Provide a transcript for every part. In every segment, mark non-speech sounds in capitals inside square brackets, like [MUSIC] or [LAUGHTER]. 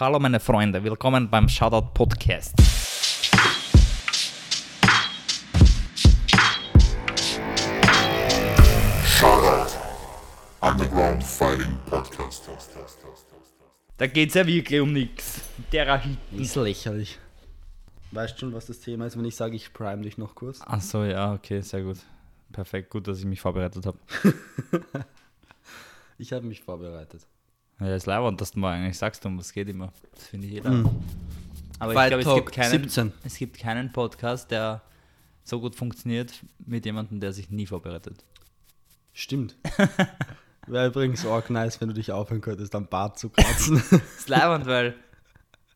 Hallo meine Freunde, willkommen beim Shoutout Podcast. Shoutout Underground Fighting Podcast. Da geht's ja wirklich um nichts. Terahiten. Ist lächerlich. Weißt schon, was das Thema ist, wenn ich sage, ich prime dich noch kurz? Achso, ja, okay, sehr gut. Perfekt, gut, dass ich mich vorbereitet habe. [LAUGHS] Ich habe mich vorbereitet. Ja, ist leibend, dass du mal eigentlich sagst, um was geht immer. Das finde ich jeder. Mhm. Aber Fight ich glaube, es gibt, keinen, 17. es gibt keinen Podcast, der so gut funktioniert mit jemandem, der sich nie vorbereitet. Stimmt. [LAUGHS] Wäre übrigens auch nice, wenn du dich aufhören könntest, am Bart zu kratzen. [LAUGHS] Ist leibend, weil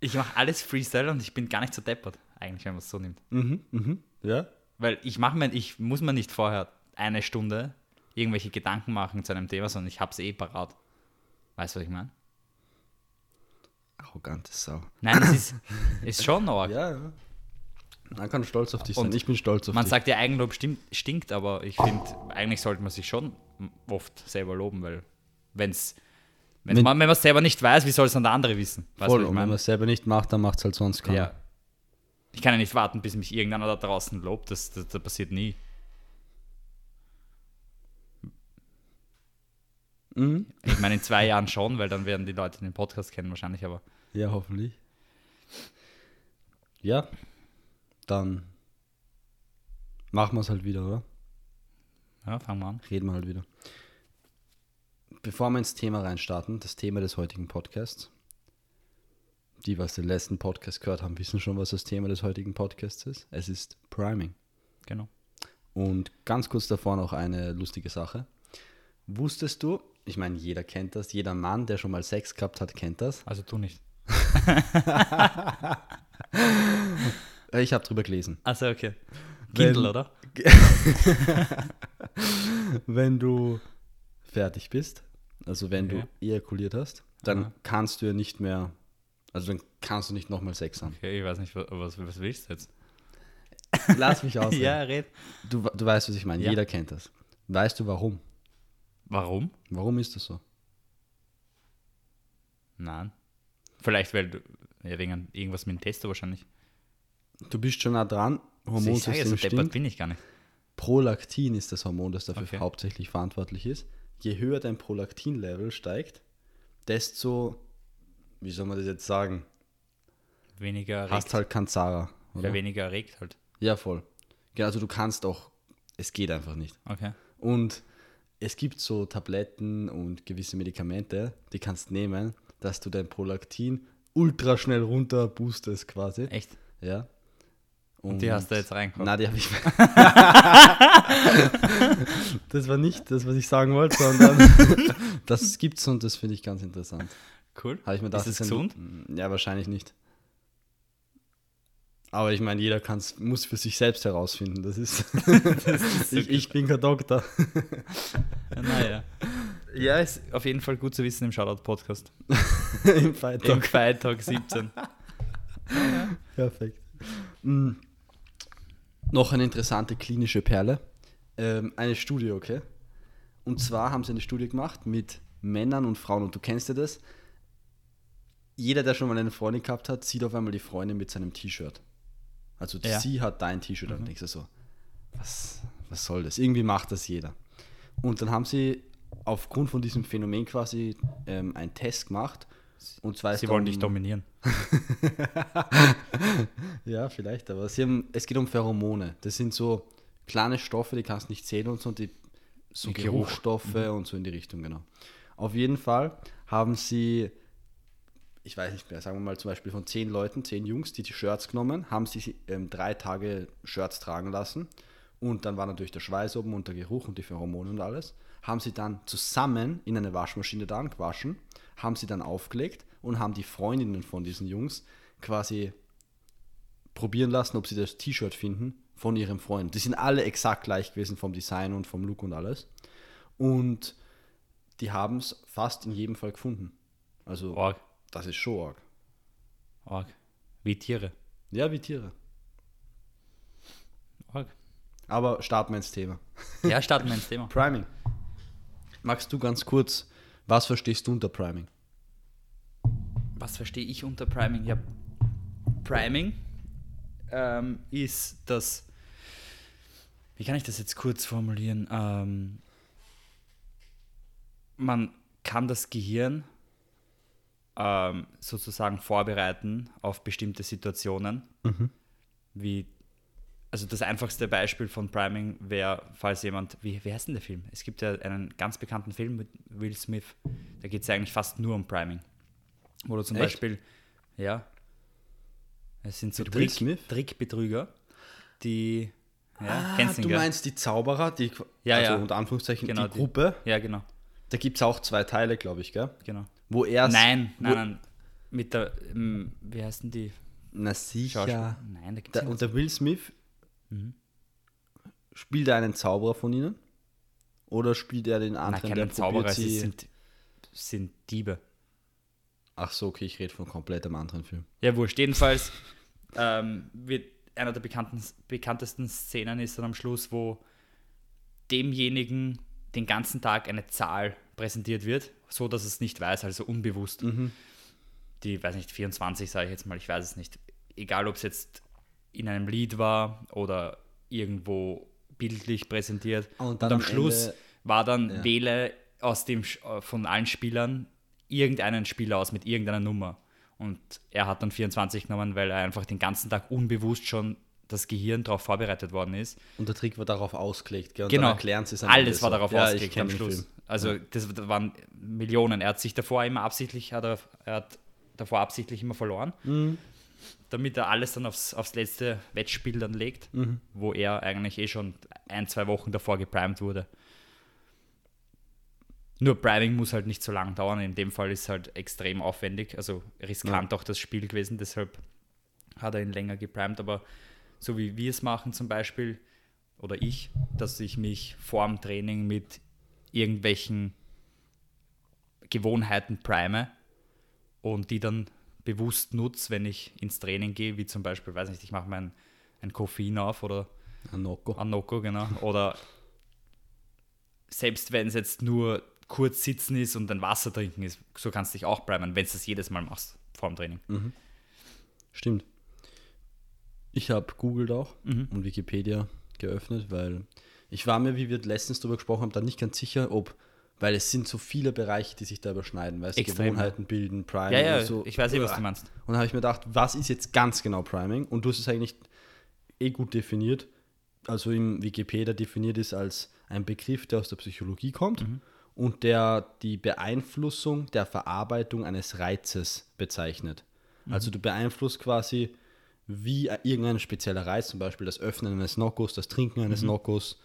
ich mache alles Freestyle und ich bin gar nicht so deppert, eigentlich, wenn man es so nimmt. mhm, mhm. Ja? Weil ich mache mir, ich muss mir nicht vorher eine Stunde irgendwelche Gedanken machen zu einem Thema, sondern ich habe es eh parat. Weißt du, was ich meine? Arrogante Sau. Nein, das ist, [LAUGHS] ist schon arg. Ja, ja. Man kann stolz auf dich sein. Und Ich bin stolz auf Man dich. sagt ja, Eigenlob stimmt, stinkt, aber ich finde, eigentlich sollte man sich schon oft selber loben, weil wenn's, wenn's Wenn- man, wenn man es selber nicht weiß, wie soll es dann der andere wissen? Weißt Voll, und wenn man es selber nicht macht, dann macht es halt sonst keiner. Ja. Ich kann ja nicht warten, bis mich irgendeiner da draußen lobt, das, das, das passiert nie. Mhm. Ich meine, in zwei Jahren schon, weil dann werden die Leute den Podcast kennen wahrscheinlich, aber Ja, hoffentlich. Ja, dann machen wir es halt wieder, oder? ja, fangen wir an. Reden wir halt wieder. Bevor wir ins Thema reinstarten, das Thema des heutigen Podcasts. Die, was den letzten Podcast gehört haben, wissen schon, was das Thema des heutigen Podcasts ist. Es ist Priming. Genau. Und ganz kurz davor noch eine lustige Sache. Wusstest du, ich meine, jeder kennt das, jeder Mann, der schon mal Sex gehabt hat, kennt das. Also du nicht. [LAUGHS] Ich habe drüber gelesen. Also okay. Wenn- Kindle, oder? [LAUGHS] Wenn du fertig bist, also wenn Okay. du ejakuliert hast, dann Aha. kannst du ja nicht mehr, also dann kannst du nicht nochmal Sex haben. Okay, ich weiß nicht, was, was, was willst du jetzt? Lass mich [LAUGHS] aus. ja, red. du, du weißt, was ich meine. Ja. Jeder kennt das. Weißt du warum? Warum? Warum ist das so? Nein. Vielleicht, weil du, ja, wegen irgendwas mit dem Testo wahrscheinlich. Du bist schon nah dran. Also ich sage, so bin ich gar nicht. Prolaktin ist das Hormon, das dafür Okay. hauptsächlich verantwortlich ist. Je höher dein Prolaktin-Level steigt, desto, wie soll man das jetzt sagen, Weniger erregt. hast halt Kanzara. ja, Oder? weniger erregt halt. Ja, voll. Ja, also du kannst auch, es geht einfach nicht. Okay. Und es gibt so Tabletten und gewisse Medikamente, die kannst nehmen, dass du dein Prolaktin ultra schnell runter boostest quasi. Echt? Ja. Und, die hast du jetzt reingehauen? Na, die habe ich. [LAUGHS] [LAUGHS] das war nicht das, was ich sagen wollte, sondern [LAUGHS] das gibt's und das finde ich ganz interessant. Cool. Habe ich mir gedacht, ist es gesund? Ja, wahrscheinlich nicht. Aber ich meine, jeder kann's, muss für sich selbst herausfinden. Das ist. [LAUGHS] [LAUGHS] ich, ich bin kein Doktor. Naja. Ja, ist auf jeden Fall gut zu wissen im Shoutout-Podcast. [LAUGHS] Im Fight Im Talk 17. Perfekt. Mm. Noch eine interessante klinische Perle. Ähm, eine Studie, okay? Und zwar haben sie eine Studie gemacht mit Männern und Frauen. Und du kennst ja das. Jeder, der schon mal eine Freundin gehabt hat, sieht auf einmal die Freundin mit seinem T-Shirt. Also Ja. sie hat dein T-Shirt und denkst du so, was, was soll das? Irgendwie macht das jeder. Und dann haben sie aufgrund von diesem Phänomen quasi ähm, einen Test gemacht. Und zwar Sie wollen um- dich dominieren. [LAUGHS] Ja, vielleicht, aber sie haben, es geht um Pheromone. Das sind so kleine Stoffe, die kannst du nicht sehen und so, die so. Geruchstoffe und so in die Richtung, genau. Auf jeden Fall haben sie, ich weiß nicht mehr, sagen wir mal zum Beispiel von zehn Leuten, zehn Jungs, die die Shirts genommen, haben sie ähm, drei Tage Shirts tragen lassen und dann war natürlich der Schweiß oben und der Geruch und die Pheromone und alles. Haben sie dann zusammen in eine Waschmaschine dann gewaschen, haben sie dann aufgelegt und haben die Freundinnen von diesen Jungs quasi probieren lassen, ob sie das T-Shirt finden von ihrem Freund. Die sind alle exakt gleich gewesen vom Design und vom Look und alles. Und die haben es fast in jedem Fall gefunden. Also, Org. Das ist schon arg. Org. Wie Tiere. Ja, wie Tiere. Org. Aber starten wir ins Thema. Ja, starten wir ins Thema. [LAUGHS] Priming. Magst du ganz kurz, was verstehst du unter Priming? was verstehe ich unter Priming? Ja, Priming ähm, ist das, wie kann ich das jetzt kurz formulieren? Ähm, man kann das Gehirn ähm, sozusagen vorbereiten auf bestimmte Situationen, wie also das einfachste Beispiel von Priming wäre, falls jemand, wie, wie heißt denn der Film? Es gibt ja einen ganz bekannten Film mit Will Smith, da geht es ja eigentlich fast nur um Priming. Wo du zum Echt? Beispiel, ja, es sind so Trick? Trickbetrüger, die, ja, Ah, kennst du gell? meinst die Zauberer, die, Ja, also ja. unter Anführungszeichen Genau, die die- Gruppe. Ja, genau, Da gibt es auch zwei Teile, glaube ich, gell? genau. Wo er Nein, nein, nein, mit der, ähm, wie heißen die? Na sicher. Nein, da gibt es und der Will Smith Mhm. spielt er einen Zauberer von ihnen? Oder spielt er den Nein, anderen, keine der Zauberer, sie sind, sind Diebe. Ach so, okay, ich rede von komplett einem anderen Film. Ja, wurscht. Jedenfalls ähm, wird einer der bekanntesten Szenen ist dann am Schluss, wo demjenigen den ganzen Tag eine Zahl präsentiert wird, so dass es nicht weiß, also unbewusst. Die, weiß nicht, 24 sage ich jetzt mal, ich weiß es nicht. Egal, ob es jetzt in einem Lied war oder irgendwo bildlich präsentiert. Und dann am am Schluss Ende- war dann Ja. wähle aus dem äh, von allen Spielern irgendeinen Spieler aus mit irgendeiner Nummer. Und er hat dann 24 genommen, weil er einfach den ganzen Tag unbewusst schon das Gehirn darauf vorbereitet worden ist. Und der Trick war darauf ausgelegt, gell? Und genau. erklären sie es Alles war darauf ja, ausgelegt am Schluss. Also das waren Millionen. Er hat sich davor immer absichtlich, hat er, er hat davor absichtlich immer verloren, Mhm. damit er alles dann aufs, aufs letzte Wettspiel dann legt, Mhm. wo er eigentlich eh schon ein, zwei Wochen davor geprimed wurde. Nur Priming muss halt nicht so lang dauern. In dem Fall ist halt extrem aufwendig, also riskant auch das Spiel gewesen, deshalb hat er ihn länger geprimed. Aber so wie wir es machen zum Beispiel, oder ich, dass ich mich vorm Training mit irgendwelchen Gewohnheiten prime und die dann bewusst nutze, wenn ich ins Training gehe, wie zum Beispiel, weiß nicht, ich mache mein ein Koffein auf oder Anoko. Anoko, genau. Oder selbst wenn es jetzt nur kurz sitzen ist und ein Wasser trinken ist, so kannst du dich auch primen, wenn du das jedes Mal machst vor dem Training. Stimmt. Ich habe googelt auch Mhm. und Wikipedia geöffnet, weil ich war mir, wie wir letztens darüber gesprochen haben, da nicht ganz sicher, ob, weil es sind so viele Bereiche, die sich da überschneiden, weißt du, Gewohnheiten bilden, Priming Ja, ja, und so. ich weiß eh, was du meinst. Und da habe ich mir gedacht, was ist jetzt ganz genau Priming? Und du hast es eigentlich eh gut definiert. Also im Wikipedia definiert ist als ein Begriff, der aus der Psychologie kommt Mhm. und der die Beeinflussung der Verarbeitung eines Reizes bezeichnet. Mhm. Also du beeinflusst quasi, wie irgendein spezieller Reiz, zum Beispiel das Öffnen eines Knockos, das Trinken Mhm. eines Knockos,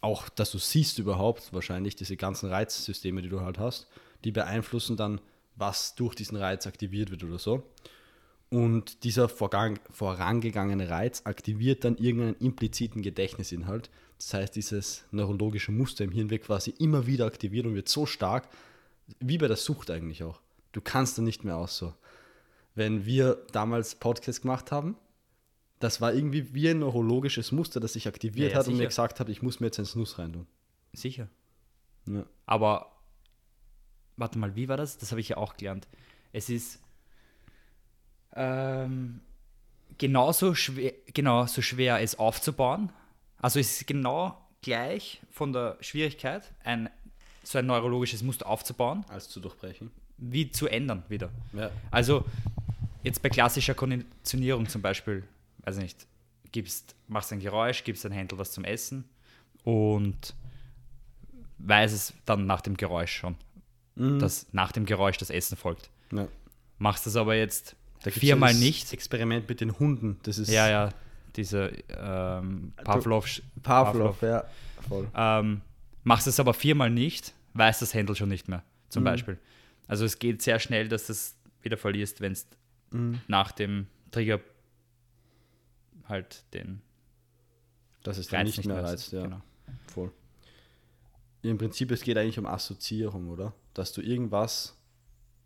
auch dass du siehst überhaupt wahrscheinlich diese ganzen Reizsysteme, die du halt hast, die beeinflussen dann, was durch diesen Reiz aktiviert wird oder so. Und dieser vorgang, vorangegangene Reiz aktiviert dann irgendeinen impliziten Gedächtnisinhalt. Das heißt, dieses neurologische Muster im Hirn wird quasi immer wieder aktiviert und wird so stark, wie bei der Sucht eigentlich auch. Du kannst dann nicht mehr aus so. Wenn wir damals Podcast gemacht haben, das war irgendwie wie ein neurologisches Muster, das sich aktiviert Ja, ja, hat und mir sicher. gesagt hat, ich muss mir jetzt einen Snus reintun. Sicher. Ja. Aber warte mal, wie war das? Das habe ich ja auch gelernt. Es ist ähm, genauso schwer, genau so schwer, es aufzubauen. Also es ist genau gleich von der Schwierigkeit, ein, so ein neurologisches Muster aufzubauen, Als zu durchbrechen. wie zu ändern wieder. Ja. Also jetzt bei klassischer Konditionierung zum Beispiel, weiß nicht, gibst, machst ein Geräusch, gibst ein Händel was zum Essen und weiß es dann nach dem Geräusch schon, dass nach dem Geräusch das Essen folgt. ja. Machst es aber jetzt Da viermal ja das nicht. Experiment mit den Hunden. Das ist Ja, ja, diese ähm, Pavlov, Pavlov, ja. Voll. ähm, machst es aber viermal nicht, weiß das Händel schon nicht mehr, Mhm. zum Beispiel. Also es geht sehr schnell, dass du es wieder verlierst, wenn es Mhm. nach dem Trigger halt den Das ist Reiz nicht, mehr hast. reizt, ja. Genau. Voll. Im Prinzip, es geht eigentlich um Assoziierung, oder? Dass du irgendwas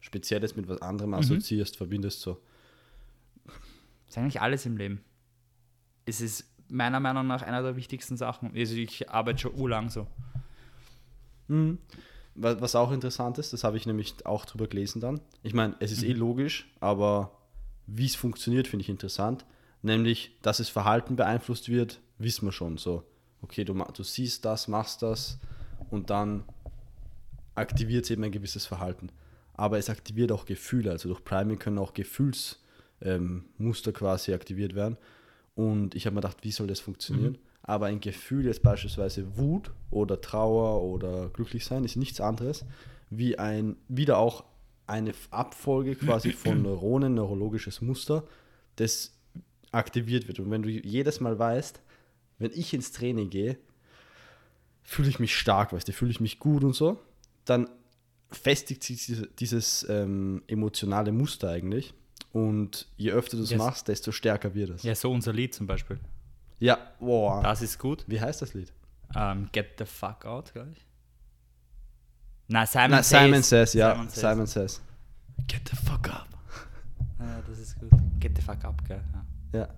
Spezielles mit was Mhm. anderem assoziierst, verbindest so. Das ist eigentlich alles im Leben. Es ist meiner Meinung nach einer der wichtigsten Sachen. Also ich arbeite schon urlang so. wa- was auch interessant ist, das habe ich nämlich auch drüber gelesen dann. Ich meine, es ist eh logisch, aber wie es funktioniert, finde ich interessant. Nämlich, dass es Verhalten beeinflusst wird, wissen wir schon. So, okay, du, du siehst das, machst das und dann aktiviert es eben ein gewisses Verhalten. Aber es aktiviert auch Gefühle. Also durch Priming können auch Gefühlsmuster ähm, quasi aktiviert werden. Und ich habe mir gedacht, wie soll das funktionieren? Aber ein Gefühl, jetzt beispielsweise Wut oder Trauer oder glücklich sein, ist nichts anderes wie ein, wieder auch eine Abfolge quasi von [CLEARS THROAT] Neuronen, neurologisches Muster, das aktiviert wird. Und wenn du jedes Mal weißt, wenn ich ins Training gehe, fühle ich mich stark, weißt du, fühle ich mich gut und so, dann festigt sich diese, dieses ähm, emotionale Muster eigentlich. Und je öfter du es Yes. machst, desto stärker wird es. Ja, so unser Lied zum Beispiel. Ja, boah. Das ist gut. Wie heißt das Lied? Ähm, Get the fuck out, glaube ich. Nein, Simon, Na, Simon Says, ja. Simon Simon says. Says. Get the fuck up. Ja, das ist gut. Get the fuck up, gell. Ja, Ja.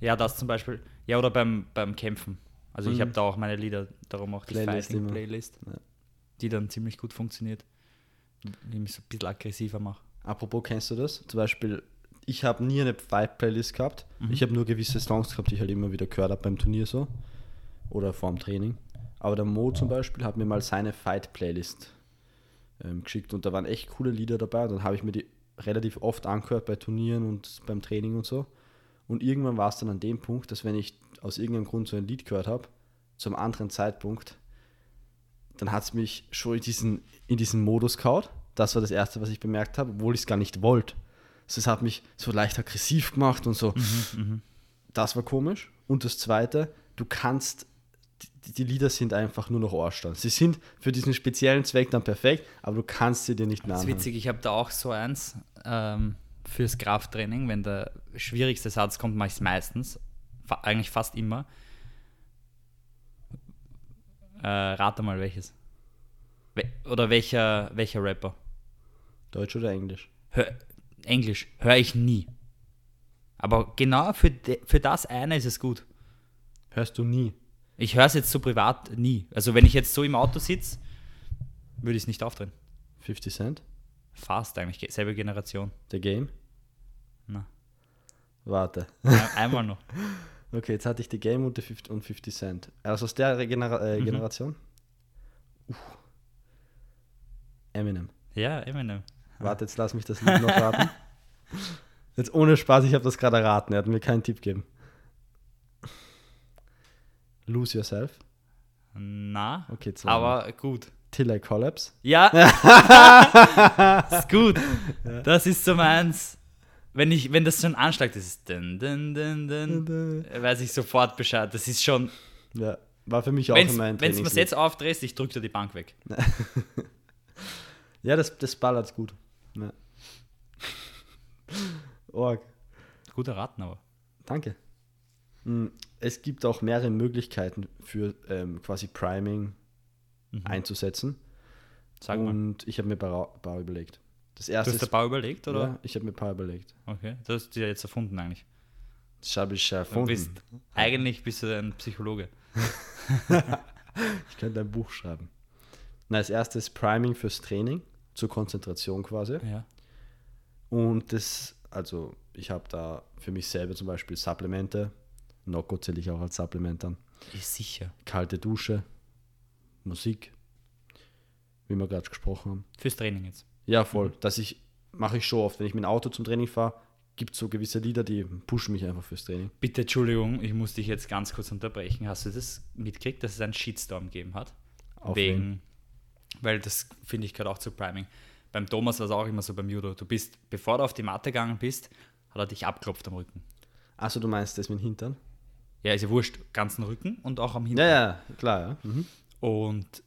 ja das zum Beispiel. Ja, oder beim, beim Kämpfen. Also ich Mhm. habe da auch meine Lieder, darum auch die Playlist immer. Fighting-Playlist, Ja. die dann ziemlich gut funktioniert. Die mich so ein bisschen aggressiver macht. Apropos, kennst du das? Zum Beispiel, ich habe nie eine Fight-Playlist gehabt. Mhm. Ich habe nur gewisse Songs gehabt, die ich halt immer wieder gehört habe beim Turnier so. Oder vorm Training. Aber der Mo zum Beispiel hat mir mal seine Fight-Playlist ähm, geschickt und da waren echt coole Lieder dabei. Und dann habe ich mir die relativ oft angehört bei Turnieren und beim Training und so. Und irgendwann war es dann an dem Punkt, dass wenn ich aus irgendeinem Grund so ein Lied gehört habe, zum anderen Zeitpunkt, dann hat es mich schon in diesen, in diesen Modus kaut. Das war das Erste, was ich bemerkt habe, obwohl ich es gar nicht wollte. Es hat mich so leicht aggressiv gemacht und so. Das war komisch. Und das Zweite, du kannst, die, die Lieder sind einfach nur noch Ohrstand. Sie sind für diesen speziellen Zweck dann perfekt, aber du kannst sie dir nicht mehr Das ist witzig, ich habe da auch so eins ähm, fürs Krafttraining. Wenn der schwierigste Satz kommt, mache ich es meistens. Eigentlich fast immer. Äh, rate mal welches. We oder welcher, welcher Rapper? Deutsch oder Englisch? Hör, Englisch höre ich nie. Aber genau für, de, für das eine ist es gut. Hörst du nie. Ich höre es jetzt so privat nie. Also wenn ich jetzt so im Auto sitze, würde ich es nicht aufdrehen. 50 Cent? Fast eigentlich, ge- selbe Generation. The Game? Na. Warte. Ein- Einmal noch. [LAUGHS] Okay, jetzt hatte ich The Game und, die 50, und 50 Cent. Also aus der Genera äh, Generation? Uh. Eminem. Ja, Eminem. [LAUGHS] Warte, jetzt lass mich das Lied noch raten. [LAUGHS] Jetzt ohne Spaß, ich habe das gerade erraten. Er hat mir keinen Tipp gegeben. Lose Yourself. Na, Okay, zweimal. aber gut. Till I Collapse. Ja, [LAUGHS] ist gut. Das ist so meins. Wenn, ich, wenn das schon anschlägt, das ist dun, dun, dun, dun, weiß ich sofort Bescheid. Das ist schon, Ja, war für mich auch wenn immer ein du mir Trainingslied. jetzt aufdrehst, ich drücke dir die Bank weg. Ja, das, das ballert gut. Ja. Org. Guter Raten aber. Danke. Mm, Es gibt auch mehrere Möglichkeiten für ähm, quasi Priming einzusetzen. Sag mal. Und ich habe mir ein paar, paar überlegt. Das Du erste hast dir ein paar überlegt, oder? ja, ich habe mir ein paar überlegt. Okay, das hast du ja jetzt erfunden eigentlich. Das habe ich Du erfunden. bist, eigentlich bist du ein Psychologe. [LAUGHS] Ich könnte ein Buch schreiben. Na, das erste ist Priming fürs Training, zur Konzentration quasi. Ja. Und das, also ich habe da für mich selber zum Beispiel Supplemente. Nocco zähle ich auch als Supplement an. Ist sicher. Kalte Dusche, Musik, wie wir gerade gesprochen haben. Fürs Training jetzt. Ja, voll. Das ich, mache ich schon oft. Wenn ich mit dem Auto zum Training fahre, gibt es so gewisse Lieder, die pushen mich einfach fürs Training. Bitte, Entschuldigung, ich muss dich jetzt ganz kurz unterbrechen. Hast du das mitgekriegt, dass es einen Shitstorm gegeben hat? Auf Wegen, weil das finde ich gerade auch zu Priming. Beim Thomas war es auch immer so beim Judo. Du bist, bevor du auf die Matte gegangen bist, hat er dich abklopft am Rücken. Achso, du meinst das mit dem Hintern? Ja, ist ja wurscht, ganzen Rücken und auch am Hintern. Ja, ja, klar, ja. Mhm. Und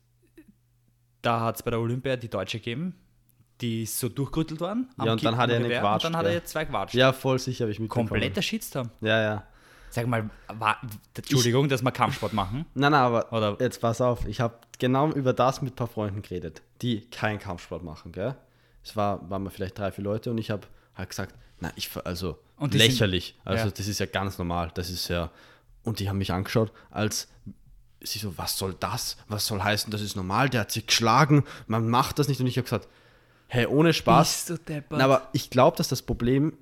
da hat es bei der Olympia die Deutsche gegeben, die so durchgerüttelt worden. am Ja, und dann hat er eine gewatscht, Und dann hat er jetzt zwei gewatscht. Ja, voll sicher habe ich mitbekommen. Kompletter Shitstorm. Ja, ja. Sag mal, war, Entschuldigung, dass wir Kampfsport machen. [LAUGHS] Nein, nein, aber Oder- jetzt pass auf, ich habe genau über das mit ein paar Freunden geredet, die keinen Kampfsport machen, gell? Es war, waren wir vielleicht drei, vier Leute und ich habe halt gesagt, na, ich, also Und die sind- lächerlich, also Ja. das ist ja ganz normal, das ist ja, und die haben mich angeschaut, als sie so, was soll das? Was soll heißen, das ist normal, der hat sich geschlagen, man macht das nicht. Und ich habe gesagt, hey, ohne Spaß. Bist du deppert? Na, aber ich glaube, dass das Problem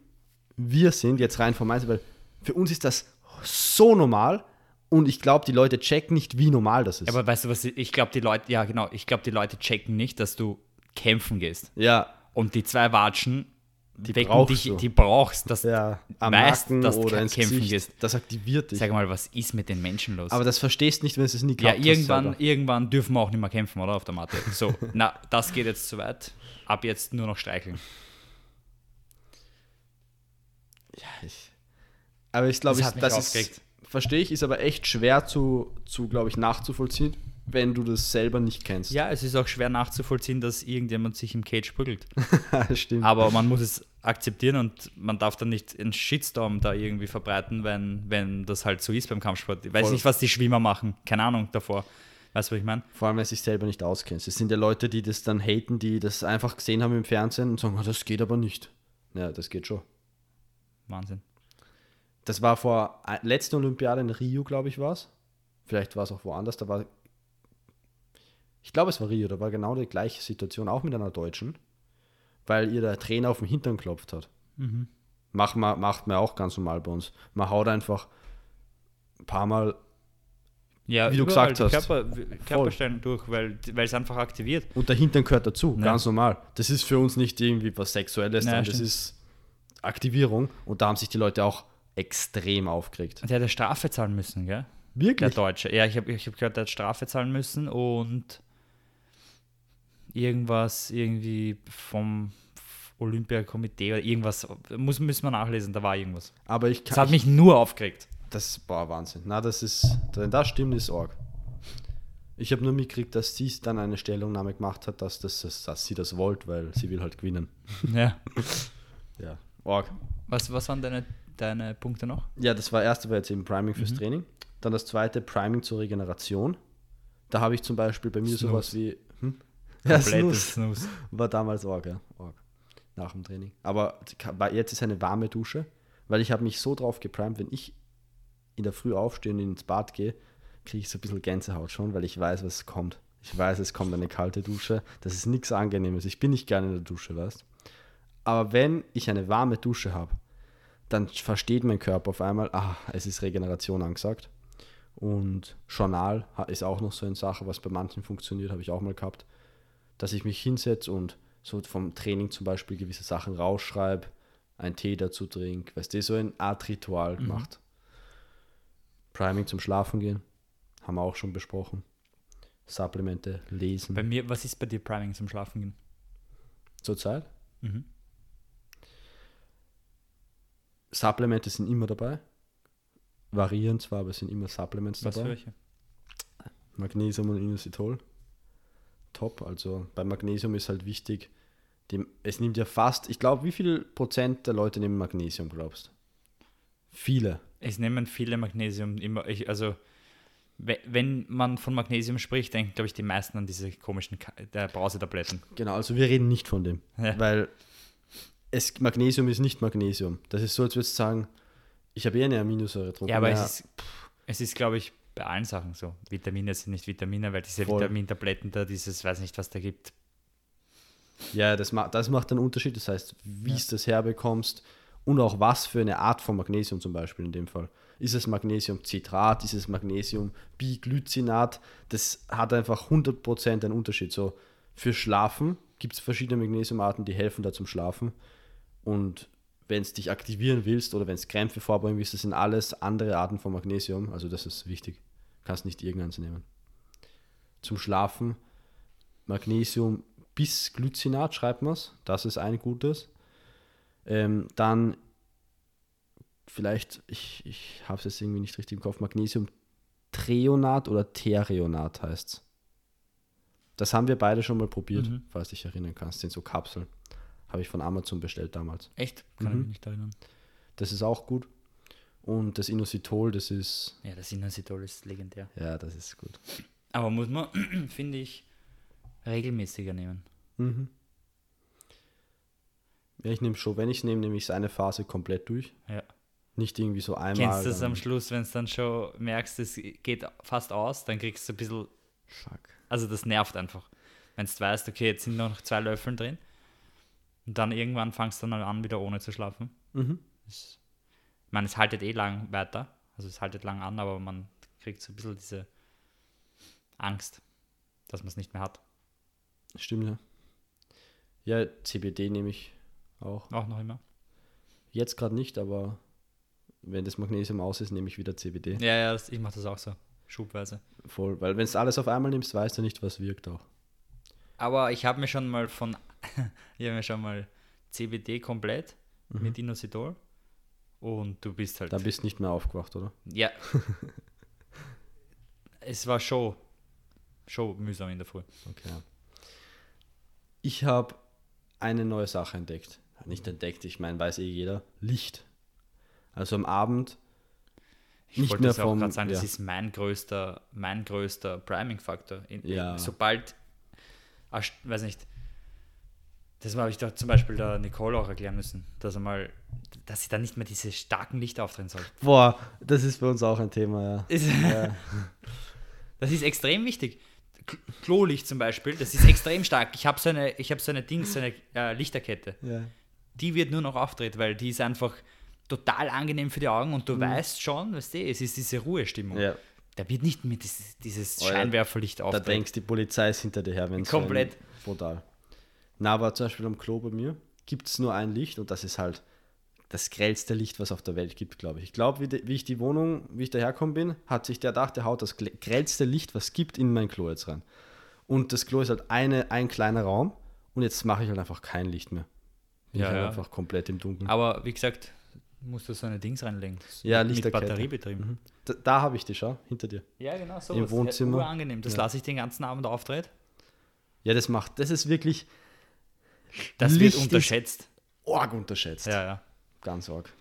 wir sind, jetzt rein vom Mindset, weil für uns ist das so normal und ich glaube, die Leute checken nicht, wie normal das ist. Aber weißt du was, ich glaube, die Leute, ja genau, ich glaube, die Leute checken nicht, dass du kämpfen gehst. ja, Und die zwei Watschen, die wecken brauchst dich, du. die brauchst, dass ja, am weißt, Nacken dass du oder ins kämpfen Gesicht, gehst. das aktiviert dich. Sag mal, was ist mit den Menschen los? aber das verstehst nicht, wenn es es nie ja, gehabt hast irgendwann, irgendwann dürfen wir auch nicht mehr kämpfen, oder? Auf der Matte. So, [LAUGHS] na, das geht jetzt zu weit. Ab jetzt nur noch streicheln. Ich, aber ich glaube, Das ich- das ist, verstehe ich, ist aber echt schwer zu, zu glaube ich, nachzuvollziehen, wenn du das selber nicht kennst. Ja, es ist auch schwer nachzuvollziehen, dass irgendjemand sich im Cage prügelt. [LAUGHS] stimmt. Aber man muss es akzeptieren und man darf dann nicht einen Shitstorm da irgendwie verbreiten, wenn, wenn das halt so ist beim Kampfsport. Ich weiß Voll. nicht, was die Schwimmer machen. Keine Ahnung davor. Weißt du, was ich meine? Vor allem, wenn du dich selber nicht auskennst. Es sind ja Leute, die das dann haten, die das einfach gesehen haben im Fernsehen und sagen, "Ah, das geht aber nicht. Ja, das geht schon. Wahnsinn. Das war vor äh, letzten Olympiade in Rio, glaube ich, war es. Vielleicht war es auch woanders. Da war, ich glaube, es war Rio. Da war genau die gleiche Situation, auch mit einer Deutschen, weil ihr der Trainer auf den Hintern klopft hat. Macht, man, macht man auch ganz normal bei uns. Man haut einfach ein paar Mal Ja, Wie du gesagt hast. Körper, Körperstellen durch, weil es einfach aktiviert. und der Hintern gehört dazu. Ja. Ganz normal. Das ist für uns nicht irgendwie was Sexuelles, sondern das stimmt. ist Aktivierung. Und da haben sich die Leute auch extrem aufgeregt. Der hat eine Strafe zahlen müssen, gell? Der Wirklich? Deutsche. Ja, ich habe ich hab gehört, der hat Strafe zahlen müssen und irgendwas irgendwie vom Olympiakomitee oder irgendwas. Muss, müssen wir nachlesen, da war irgendwas. Aber ich Das kann. hat mich nur aufgeregt. Das war Wahnsinn. Na, das ist, wenn das stimmt, ist Org. Ich habe nur mitgekriegt, dass sie dann eine Stellungnahme gemacht hat, dass, das, dass, dass sie das wollte, weil sie will halt gewinnen. Ja. [LAUGHS] Ja, Org. Was, was waren deine, deine Punkte noch? Ja, das war erste war jetzt eben Priming Mhm. fürs Training. Dann das zweite Priming zur Regeneration. Da habe ich zum Beispiel bei mir Snooze. sowas wie. Hm? [LAUGHS] Ja, Snooze. Snooze. War damals Org, ja. Org. Nach dem Training. Aber jetzt ist eine warme Dusche, weil ich habe mich so drauf geprimed, wenn ich in der Früh aufstehe und ins Bad gehe, kriege ich so ein bisschen Gänsehaut schon, weil ich weiß, was kommt. Ich weiß, es kommt eine kalte Dusche. Das ist nichts Angenehmes. Ich bin nicht gerne in der Dusche, weißt Aber wenn ich eine warme Dusche habe, dann versteht mein Körper auf einmal, ah, es ist Regeneration angesagt. Und Journal ist auch noch so eine Sache, was bei manchen funktioniert, habe ich auch mal gehabt, dass ich mich hinsetze und so vom Training zum Beispiel gewisse Sachen rausschreibe, einen Tee dazu trinke, weißt du, so eine Art Ritual gemacht. Priming zum Schlafen gehen, haben wir auch schon besprochen. Supplemente lesen. Bei mir, was ist bei dir Priming zum Schlafen gehen? Zurzeit. Mhm. Supplemente sind immer dabei. Variieren zwar, aber es sind immer Supplements Was für dabei. welche? Magnesium und Inositol. Top. Also bei Magnesium ist halt wichtig, dem, es nimmt ja fast, ich glaube, wie viel Prozent der Leute nehmen Magnesium, glaubst du? Viele. Es nehmen viele Magnesium immer, ich, also we- wenn man von Magnesium spricht, denken, glaube ich, die meisten an diese komischen Brausetabletten. Genau, also wir reden nicht von dem. Ja. Weil es, Magnesium ist nicht Magnesium. Das ist so, als würdest du sagen, ich habe eh eine Aminosäure drin. Ja, aber es ist, es ist, glaube ich, bei allen Sachen so. Vitamine sind nicht Vitamine, weil diese Voll. Vitamintabletten da, dieses, weiß nicht, was da gibt. Ja, das, ma das macht einen Unterschied. Das heißt, wie es das herbekommst und auch was für eine Art von Magnesium zum Beispiel in dem Fall. Ist es Magnesiumcitrat, ist es Magnesium Biglycinat? Das hat einfach 100% einen Unterschied. So, für Schlafen gibt es verschiedene Magnesiumarten, die helfen da zum Schlafen. Und wenn es dich aktivieren willst oder wenn es Krämpfe vorbeugen willst, das sind alles andere Arten von Magnesium. Also das ist wichtig. Du kannst nicht irgendeins nehmen. Zum Schlafen Magnesium bis Glycinat schreibt man es. Das ist ein gutes. Ähm, dann vielleicht, ich, ich habe es jetzt irgendwie nicht richtig im Kopf, Magnesium Treonat oder Threonat heißt es. Das haben wir beide schon mal probiert, Mhm. falls du dich erinnern kannst. sind so Kapseln. Habe ich von Amazon bestellt damals. Echt? Kann ich Mhm. mich nicht erinnern. Das ist auch gut. Und das Inositol, das ist, Ja, das Inositol ist legendär. ja, das ist gut. Aber muss man, [CLEARS THROAT] finde ich, regelmäßiger nehmen. Mhm. Ja, ich nehme schon, wenn ich es nehme, nehme ich es eine Phase komplett durch. Ja. Nicht irgendwie so einmal. Kennst du das am Schluss, wenn es dann schon merkst, es geht fast aus, dann kriegst du ein bisschen, Fuck. also das nervt einfach. Wenn du weißt, okay, jetzt sind noch zwei Löffel drin und dann irgendwann fangst du dann an, wieder ohne zu schlafen. Mhm. Ich meine, es haltet eh lang weiter, also es haltet lang an, aber man kriegt so ein bisschen diese Angst, dass man es nicht mehr hat. Stimmt, ja. Ja, CBD nehme ich auch. Auch noch immer. Jetzt gerade nicht, aber wenn das Magnesium aus ist, nehme ich wieder CBD. Ja, ja, das, ich mache das auch so, schubweise. Voll. Weil wenn du alles auf einmal nimmst, weißt du nicht, was wirkt auch. Aber ich habe mir schon mal von, ich habe mir schon mal CBD komplett mit Inositol und du bist halt, Da bist nicht mehr aufgewacht, oder? ja, [LAUGHS] es war schon, schon mühsam in der Früh. Okay. Ich habe eine neue Sache entdeckt. Nicht entdeckt, ich meine, weiß eh jeder. Licht. Also am Abend Ich Nicht wollte mehr das auch vom- gerade sagen, das ja. ist mein größter, mein größter Priming-Faktor. In- Ja. Sobald, ah, weiß nicht, das habe ich doch zum Beispiel der Nicole auch erklären müssen, dass er mal, dass sie da nicht mehr diese starken Lichter aufdrehen soll. Boah, das ist bei uns auch ein Thema, ja. Ist, ja. [LAUGHS] Das ist extrem wichtig. Klolicht zum Beispiel, das ist extrem stark. Ich habe so eine, ich habe so eine Dings, so eine äh, Lichterkette. ja. Die wird nur noch aufgedreht, weil die ist einfach total angenehm für die Augen und du weißt schon, weißt du, es ist diese Ruhestimmung. ja. Da wird nicht mehr dieses, dieses Scheinwerferlicht Da aufdreht. denkst du, die Polizei ist hinter dir her, wenn Komplett. So ein, brutal. Na, aber zum Beispiel am Klo bei mir gibt es nur ein Licht und das ist halt das grellste Licht, was auf der Welt gibt, glaube ich. Ich glaube, wie, wie ich die Wohnung, wie ich daherkommen bin, hat sich der gedacht, der haut das grellste Licht, was es gibt, in mein Klo jetzt rein. Und das Klo ist halt eine, ein kleiner Raum und jetzt mache ich halt einfach kein Licht mehr. Bin Ja, ich halt ja. einfach komplett im Dunkeln. Aber wie gesagt, musst du so eine Dings reinlegen. Ja, mit Lichterkette. Batterie betrieben. Da, da habe ich die, schau, hinter dir. Ja, genau so. Im Wohnzimmer. angenehm. Das Ja. lasse ich den ganzen Abend aufdreht. Ja, das macht, das ist wirklich Das Licht wird unterschätzt. arg unterschätzt. Ja, ja. Ganz arg.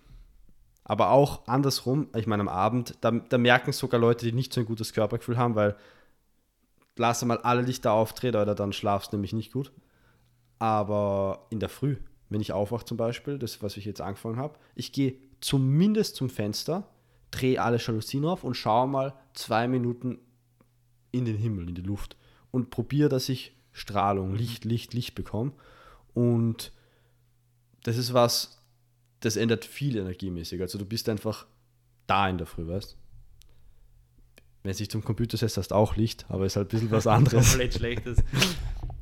Aber auch andersrum, ich meine, am Abend, da, da merken sogar Leute, die nicht so ein gutes Körpergefühl haben, weil lass mal alle Lichter aufdrehen, oder dann schlafst du nämlich nicht gut. Aber in der Früh, wenn ich aufwache zum Beispiel, das, was ich jetzt angefangen habe, ich gehe zumindest zum Fenster, drehe alle Jalousien auf und schaue mal zwei Minuten in den Himmel, in die Luft und probiere, dass ich Strahlung, Licht, Licht, Licht bekomme. Und das ist was, das ändert viel energiemäßig. Also du bist einfach da in der Früh, weißt Wenn du dich zum Computer setzt, hast du auch Licht, aber ist halt ein bisschen was [LAUGHS] anderes. Komplett schlechtes.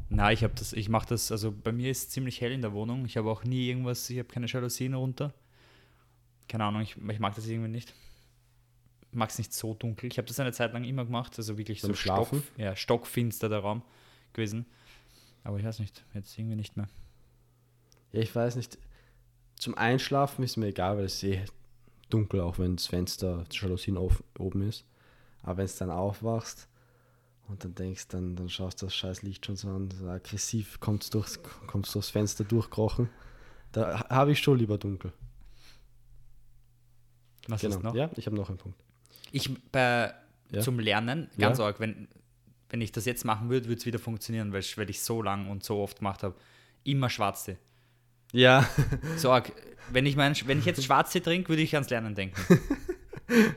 Nein, ich habe das, ich mache das, also bei mir ist es ziemlich hell in der Wohnung. Ich habe auch nie irgendwas, ich habe keine Jalousien runter. Keine Ahnung, ich, ich mag das irgendwie nicht. Ich mag es nicht so dunkel. Ich habe das eine Zeit lang immer gemacht, also wirklich Beim so Stock, Schlafen? ja, stockfinster der Raum gewesen. Aber ich weiß nicht, jetzt irgendwie nicht mehr. Ja, ich weiß nicht. Zum Einschlafen ist mir egal, weil es ist eh dunkel, auch wenn das Fenster, die Jalousien auf, oben ist. Aber wenn du dann aufwachst und dann denkst, dann, dann schaust du das scheiß Licht schon so an, so aggressiv kommst durchs, kommst durchs Fenster durchkrochen. Da ha- habe ich schon lieber dunkel. Was ist noch? Genau. Ja, ich habe noch einen Punkt. Ich bei Ja. zum Lernen, ganz Ja. arg, wenn, wenn ich das jetzt machen würde, würde es wieder funktionieren, weil, ich- weil ich so lang und so oft gemacht habe. Immer Schwarztee. Ja, So arg. Wenn ich, mein, wenn ich jetzt Schwarztee trinke, würde ich ans Lernen denken. [LAUGHS]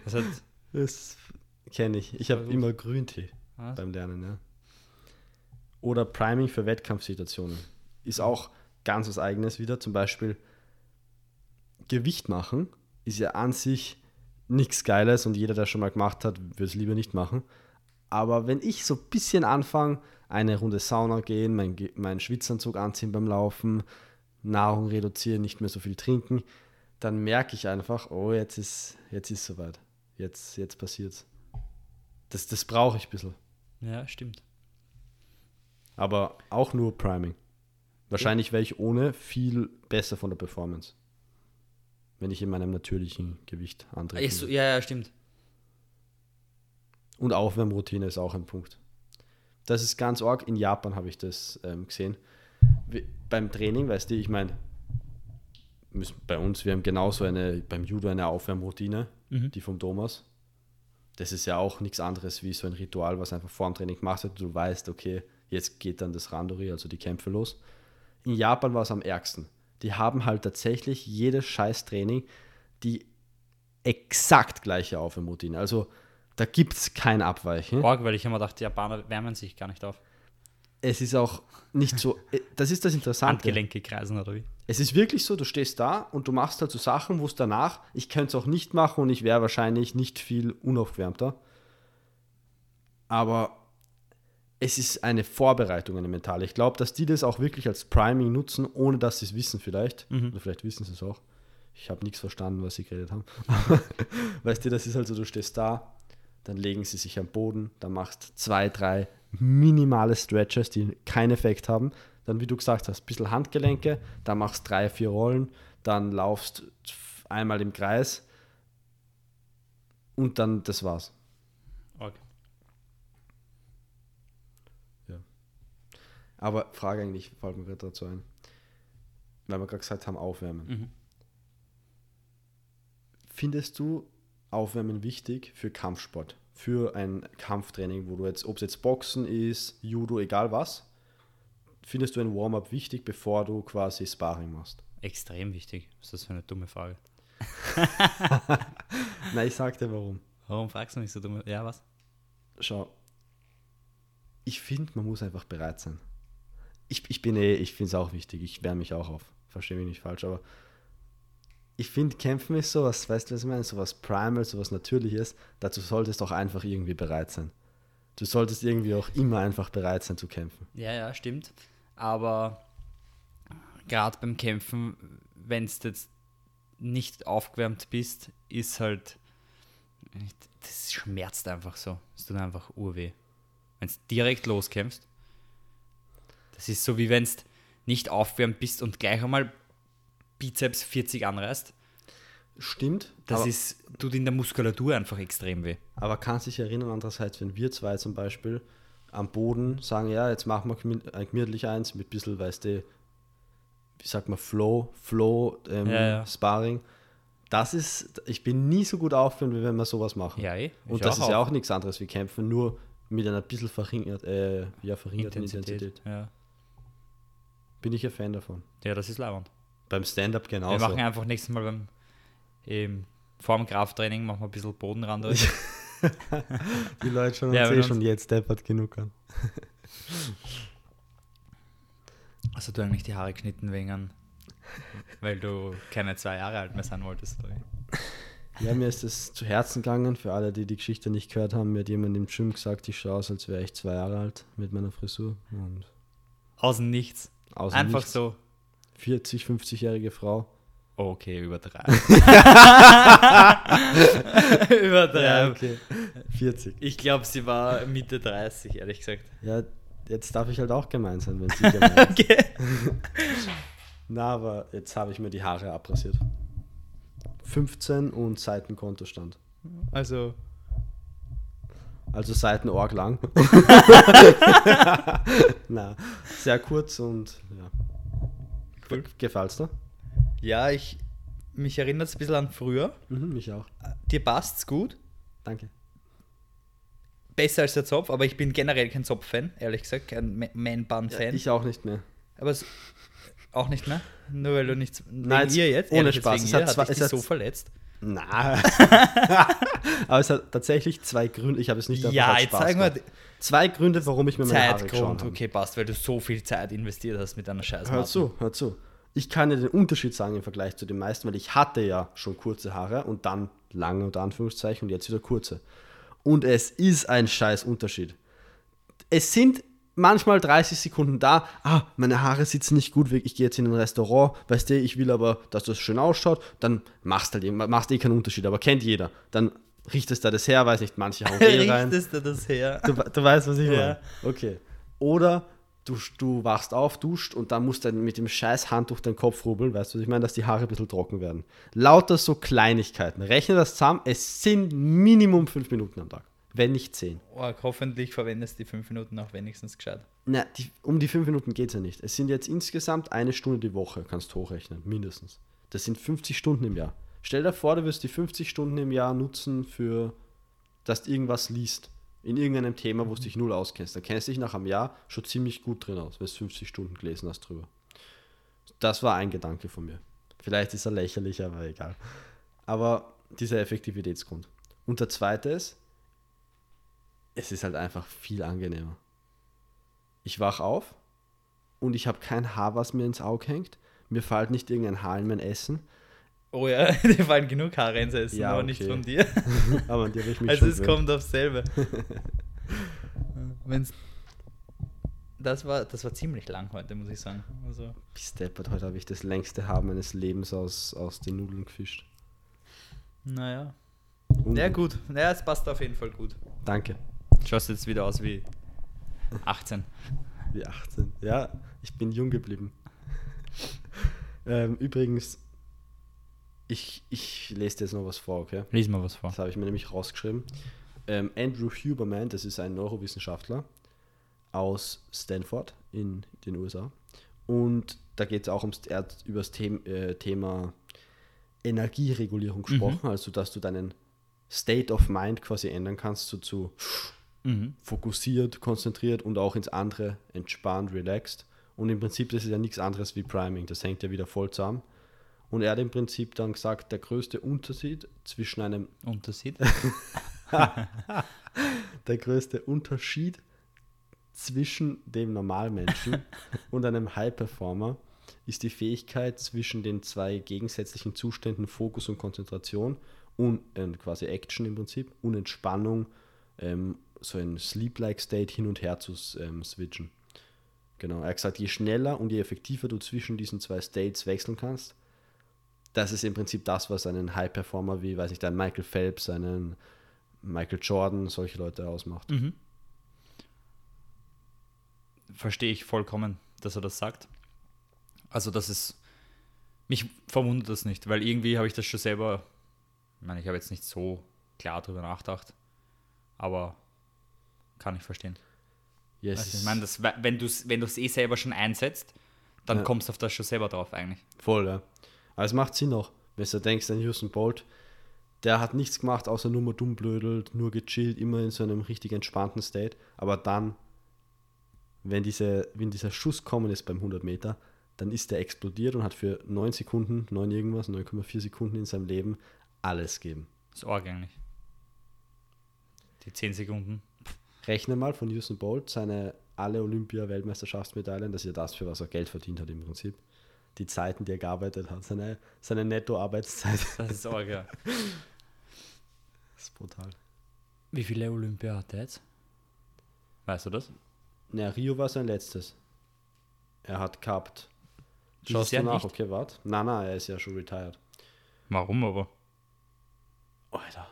Das hat, das kenne ich. Ich habe immer Grüntee Was? beim Lernen, ja. Oder Priming für Wettkampfsituationen. Ist auch ganz was Eigenes wieder. Zum Beispiel Gewicht machen ist ja an sich nichts Geiles und jeder, der schon mal gemacht hat, würde es lieber nicht machen. Aber wenn ich so ein bisschen anfange, eine Runde Sauna gehen, mein, Ge- meinen Schwitzanzug anziehen beim Laufen, Nahrung reduzieren, nicht mehr so viel trinken, dann merke ich einfach, oh, jetzt ist jetzt ist soweit. Jetzt, jetzt passiert's. Das, das brauche ich ein bisschen. ja, stimmt. Aber auch nur Priming. Wahrscheinlich wäre ich ohne viel besser von der Performance. Wenn ich in meinem natürlichen Gewicht antrete. Ja, ja, stimmt. Und Aufwärmroutine ist auch ein Punkt. Das ist ganz arg. In Japan habe ich das ähm, gesehen. Wie, beim Training, weißt du, ich meine, bei uns, wir haben genauso eine, beim Judo eine Aufwärmroutine, die vom Thomas. Das ist ja auch nichts anderes wie so ein Ritual, was einfach vor dem Training gemacht wird. Du weißt, okay, jetzt geht dann das Randori, also die Kämpfe los. In Japan war es am ärgsten. Die haben halt tatsächlich jedes scheiß Training, die exakt gleiche Aufwärmroutine. Also da gibt es kein Abweichen. Org, weil ich immer dachte, die Japaner wärmen sich gar nicht auf. Es ist auch nicht so, äh, das ist das Interessante. Handgelenke kreisen oder wie? Es ist wirklich so, du stehst da und du machst halt so Sachen, wo es danach, ich könnte es auch nicht machen und ich wäre wahrscheinlich nicht viel unaufgewärmter. Aber es ist eine Vorbereitung, eine mentale. Ich glaube, dass die das auch wirklich als Priming nutzen, ohne dass sie es wissen vielleicht. Oder vielleicht wissen sie es auch. Ich habe nichts verstanden, was sie geredet haben. [LAUGHS] weißt du, das ist halt so, du stehst da, dann legen sie sich am Boden, dann machst zwei, drei minimale Stretches, die keinen Effekt haben. Dann, wie du gesagt hast, ein bisschen Handgelenke, dann machst drei, vier Rollen, dann laufst einmal im Kreis und dann das war's. Org. Aber Frage eigentlich, fällt mir gerade dazu ein. Weil wir gerade gesagt haben, aufwärmen. Mhm. Findest du Aufwärmen wichtig für Kampfsport? Für ein Kampftraining, wo du jetzt, ob es jetzt Boxen ist, Judo, egal was, findest du ein Warm-up wichtig, bevor du quasi Sparring machst? Extrem wichtig. Ist das für eine dumme Frage? [LAUGHS] Nein, ich sag dir warum. Warum fragst du mich so dumme? Ja, was? Schau, ich finde, man muss einfach bereit sein. Ich, ich bin eh, ich finde es auch wichtig, ich wärme mich auch auf. Verstehe mich nicht falsch, aber ich finde, Kämpfen ist sowas, weißt du, was ich meine? Sowas Primal, sowas Natürliches. Dazu solltest du auch einfach irgendwie bereit sein. Du solltest irgendwie auch immer einfach bereit sein zu kämpfen. Ja, ja, stimmt. Aber gerade beim Kämpfen, wenn du jetzt nicht aufgewärmt bist, ist halt. Das schmerzt einfach so. Es tut einfach urweh. Wenn du direkt loskämpfst. Das ist so wie wenn du nicht aufgewärmt bist und gleich einmal Bizeps 40 anreißt. Stimmt, Das ist, tut in der Muskulatur einfach extrem weh. aber kannst dich erinnern, andererseits, wenn wir zwei zum Beispiel am Boden sagen, ja, jetzt machen wir ein gemütlich eins mit ein bisschen, weißt du, wie sagt man, Flow, Flow, ähm, Ja, ja. Sparring. Das ist, ich bin nie so gut aufgehört, wie wenn wir sowas machen. Ja, eh. Und das ist ja auch nichts anderes wie kämpfen, nur mit einer bisschen verringert, äh, ja, verringerten Intensität. Intensität. Ja. Bin ich ein Fan davon. ja, das ist leibend. Beim Stand-up Wir genauso. machen einfach nächstes Mal beim im, vor dem Krafttraining machen wir ein bisschen Bodenrand. durch. [LAUGHS] Die Leute schauen Ja, uns wenn eh schon jetzt deppert genug an. [LAUGHS] Hast du eigentlich die Haare geschnitten wegen an, weil du keine zwei Jahre alt mehr sein wolltest? Oder? Ja, mir ist es zu Herzen gegangen. Für alle, die die Geschichte nicht gehört haben, mir hat jemand im Gym gesagt, ich schaue aus, als wäre ich zwei Jahre alt mit meiner Frisur. Und Aus dem Nichts. außer Einfach nichts, so. 40, 50-jährige Frau. Okay, übertreiben. [LAUGHS] übertreiben. okay. 40. Ich glaube, sie war Mitte 30, ehrlich gesagt. Ja, jetzt darf ich halt auch gemein sein, wenn sie [LAUGHS] gemein ist. Okay. [LAUGHS] Na, aber jetzt habe ich mir die Haare abrasiert. 15 und Seitenkontostand. Also, Also Seitenorg lang. Na, sehr kurz und ja. Cool. Gefällt's dir? ja, ich, mich erinnert es ein bisschen an früher. Mhm, mich auch. Dir passt's gut. Danke. Besser als der Zopf, aber ich bin generell kein Zopf-Fan, ehrlich gesagt, kein Ma- Man-Bun-Fan. Ich auch nicht mehr. aber es, auch nicht mehr? Nur weil du nichts. Nein, jetzt ihr jetzt? ohne Spaß. Es hat hat zwar- dich es hat- so verletzt. Na. [LAUGHS] Aber es hat tatsächlich zwei Gründe. Ich habe es nicht Ja, jetzt Spaß mal, gemacht. Zwei Gründe, warum ich mir meine Haare geschoren habe. okay, passt, weil du so viel Zeit investiert hast mit deiner Scheiße. Hör zu, hör zu. Ich kann dir den Unterschied sagen im Vergleich zu den meisten, weil ich hatte ja schon kurze Haare und dann lange unter Anführungszeichen und jetzt wieder kurze. Und es ist ein scheiß Unterschied. Es sind manchmal 30 Sekunden da, ah, meine Haare sitzen nicht gut, ich gehe jetzt in ein Restaurant, weißt du, ich will aber, dass das schön ausschaut, dann machst halt machst eh keinen Unterschied, aber kennt jeder. Dann richtest du das her, weiß nicht, manche hauen [LAUGHS] Gel rein. Richtest du das her? Du, du weißt, was ich Ja. meine. Okay. Oder du, du wachst auf, duscht und dann musst du mit dem scheiß Handtuch deinen Kopf rubbeln, weißt du, was ich meine, dass die Haare ein bisschen trocken werden. Lauter so Kleinigkeiten. Rechne das zusammen, es sind Minimum fünf Minuten am Tag. Wenn nicht zehn. Oh, hoffentlich verwendest du die fünf Minuten auch wenigstens gescheit. Na, die, um die fünf Minuten geht es ja nicht. Es sind jetzt insgesamt eine Stunde die Woche, kannst du hochrechnen, mindestens. Das sind 50 Stunden im Jahr. Stell dir vor, du wirst die 50 Stunden im Jahr nutzen für, dass du irgendwas liest. In irgendeinem Thema, wo du dich null auskennst. Dann kennst du dich nach einem Jahr schon ziemlich gut drin aus, wenn du 50 Stunden gelesen hast drüber. Das war ein Gedanke von mir. Vielleicht ist er lächerlich, aber egal. Aber dieser Effektivitätsgrund. Und der zweite ist, es ist halt einfach viel angenehmer. Ich wach auf und ich habe kein Haar, was mir ins Auge hängt. Mir fällt nicht irgendein Haar in mein Essen. Oh ja, [LAUGHS] dir fallen genug Haare ins Essen, Ja, aber nicht okay. von dir. [LAUGHS] Aber an hab ich mich Also es gewöhnt. kommt aufs selbe. [LAUGHS] Wenn's das war, das war ziemlich lang heute, muss ich sagen. Also, Bis deppert, heute habe ich das längste Haar meines Lebens aus, aus den Nudeln gefischt. naja. Und- Ja, gut. Ja, es passt auf jeden Fall gut. Danke. Schaust jetzt wieder aus wie 18. Wie 18. Ja, ich bin jung geblieben. ähm, übrigens, ich, ich lese dir jetzt noch was vor, okay? Lies mal was vor. Das habe ich mir nämlich rausgeschrieben. Ähm, Andrew Huberman, das ist ein Neurowissenschaftler aus Stanford in den USA. Und da geht es auch ums, er hat über das Them äh, Thema Energieregulierung gesprochen, also dass du deinen State of Mind quasi ändern kannst, so zu Mhm. fokussiert, konzentriert und auch ins andere entspannt, relaxed. Und im Prinzip, das ist ja nichts anderes wie Priming, das hängt ja wieder voll zusammen. Und er hat im Prinzip dann gesagt, der größte Unterschied zwischen einem, Unterschied? [LAUGHS] der größte Unterschied zwischen dem Normalmenschen [LAUGHS] und einem High-Performer ist die Fähigkeit zwischen den zwei gegensätzlichen Zuständen Fokus und Konzentration und äh, quasi Action im Prinzip und Entspannung, ähm, so ein Sleep-like State hin und her zu ähm, switchen. Genau, er hat gesagt, je schneller und je effektiver du zwischen diesen zwei States wechseln kannst, das ist im Prinzip das, was einen High-Performer wie, weiß ich, einen Michael Phelps, einen Michael Jordan, solche Leute ausmacht. Mhm. Verstehe ich vollkommen, dass er das sagt. Also, das ist. Mich verwundert das nicht, weil irgendwie habe ich das schon selber. Ich meine, ich habe jetzt nicht so klar drüber nachgedacht, aber kann ich verstehen. Yes. Also ich meine, das, wenn du es wenn du's eh selber schon einsetzt, dann Ja. kommst du auf das schon selber drauf eigentlich. Voll, ja. Aber es macht Sinn auch, wenn du denkst, ein Houston Bolt, der hat nichts gemacht, außer nur mal dumm blödelt, nur gechillt, immer in so einem richtig entspannten State. Aber dann, wenn, diese, wenn dieser Schuss kommen ist beim 100 Meter, dann ist der explodiert und hat für 9 Sekunden, 9 irgendwas, 9,4 Sekunden in seinem Leben alles gegeben. Das ist eigentlich. Die 10 Sekunden. Rechne mal von Usain Bolt seine alle Olympia-Weltmeisterschaftsmedaillen, das ist ja das, für was er Geld verdient hat im Prinzip. Die Zeiten, die er gearbeitet hat, seine, seine Netto-Arbeitszeit. [LAUGHS] Das ist arg, ja. Das ist brutal. Wie viele Olympia hat er jetzt? Weißt du das? Na, Rio war sein letztes. Er hat gehabt. Schaust du nach? nicht? Okay, warte. Nein, nein, er ist ja schon retired. Warum aber? Alter.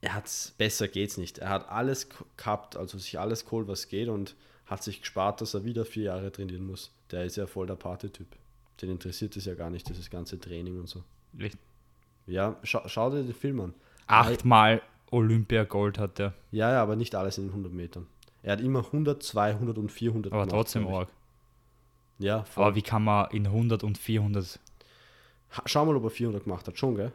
Er hat's, besser geht's nicht. Er hat alles gehabt, also sich alles geholt, was geht und hat sich gespart, dass er wieder vier Jahre trainieren muss. Der ist ja voll der Partytyp. Den interessiert es ja gar nicht, dieses ganze Training und so. Echt? Ja, schau, schau dir den Film an. Achtmal Olympia Gold hat er, Ja, ja, aber nicht alles in den 100 Metern. Er hat immer 100, 200 und 400 aber gemacht, trotzdem arg. Ja, voll. Aber wie kann man in 100 und 400, Ha- Schau mal, ob er 400 gemacht hat. Schon, gell?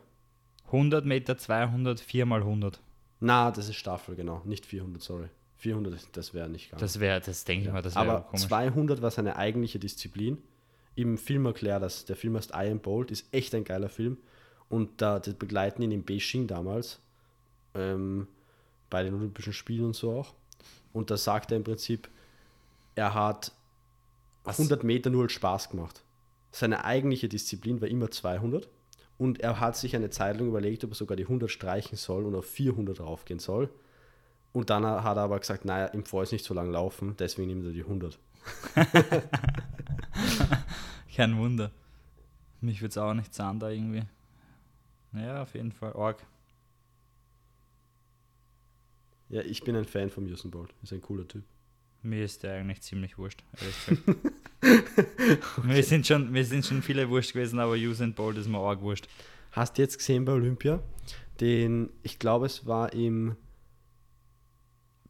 100 Meter, 200, 4 mal 100? Na, das ist Staffel, genau. Nicht 400, sorry. 400, das wäre nicht ganz. Das wäre, das denke ich mal, das wäre Aber komisch. 200 war seine eigentliche Disziplin. Im Film erklärt das. Der Film heißt I Am Bold, ist echt ein geiler Film. Und da das begleiten ihn in Beijing damals, ähm, bei den Olympischen Spielen und so auch. Und da sagt er im Prinzip, er hat Was? 100 Meter nur als Spaß gemacht. Seine eigentliche Disziplin war immer 200. Und er hat sich eine Zeit lang überlegt, ob er sogar die 100 streichen soll und auf 400 raufgehen soll. Und dann hat er aber gesagt, naja, im Vor ist nicht so lang laufen, deswegen nimmt er die 100. [LAUGHS] Kein Wunder. Mich würde es auch nicht sein da irgendwie. Ja, auf jeden Fall arg. Ja, ich bin ein Fan von Usain Bolt. Ist ein cooler Typ. Mir ist der eigentlich ziemlich wurscht, [LAUGHS] gesagt. mir, sind schon, mir sind schon viele wurscht gewesen, aber Usain Bolt ist mir arg wurscht. Hast du jetzt gesehen bei Olympia, den, ich glaube, es war im,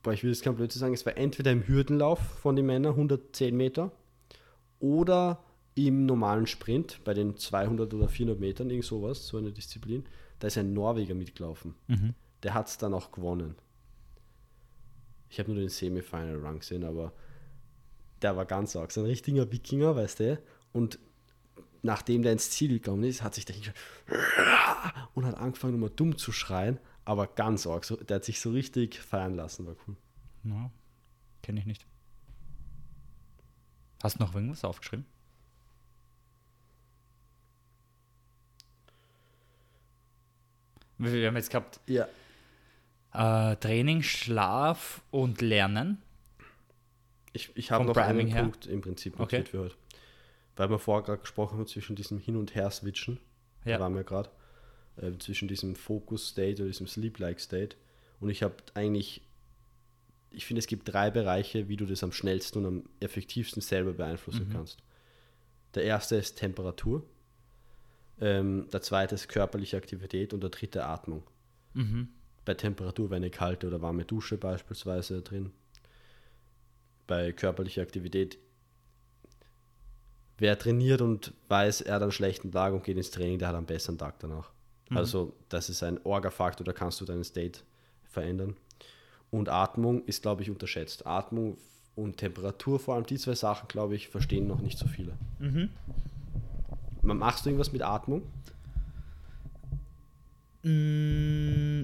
boah, ich will jetzt kein Blödsinn sagen, es war entweder im Hürdenlauf von den Männern, 110 Meter, oder im normalen Sprint, bei den 200 oder 400 Metern, irgend sowas, so eine Disziplin, da ist ein Norweger mitgelaufen. Mhm. Der hat es dann auch gewonnen. Ich habe nur den Semifinal Run gesehen, aber der war ganz arg. So ein richtiger Wikinger, weißt du? Und nachdem der ins Ziel gekommen ist, hat sich der hingeschaut und hat angefangen, immer dumm zu schreien, aber ganz arg. So, der hat sich so richtig feiern lassen, war cool. Ja, kenne ich nicht. Hast du noch irgendwas aufgeschrieben? Wir haben jetzt gehabt Ja. äh, Training, Schlaf und Lernen. Ich, ich habe noch Priming einen her? Punkt im Prinzip Okay. notiert für heute. Weil wir vorher gerade gesprochen haben zwischen diesem Hin- und Her-Switchen. Ja. Da waren wir gerade. Äh, zwischen diesem Focus-State oder diesem Sleep-like-State. Und ich habe eigentlich, ich finde, es gibt drei Bereiche, wie du das am schnellsten und am effektivsten selber beeinflussen kannst. Der erste ist Temperatur. Ähm, der zweite ist körperliche Aktivität und der dritte Atmung. Bei Temperatur wäre eine kalte oder warme Dusche beispielsweise drin. Bei körperlicher Aktivität, wer trainiert und weiß, er hat einen schlechten Tag und geht ins Training, der hat einen besseren Tag danach. Also das ist ein Orga-Faktor, da kannst du deinen State verändern. Und Atmung ist, glaube ich, unterschätzt. Atmung und Temperatur, vor allem die zwei Sachen, glaube ich, verstehen noch nicht so viele. Machst du irgendwas mit Atmung? Mm,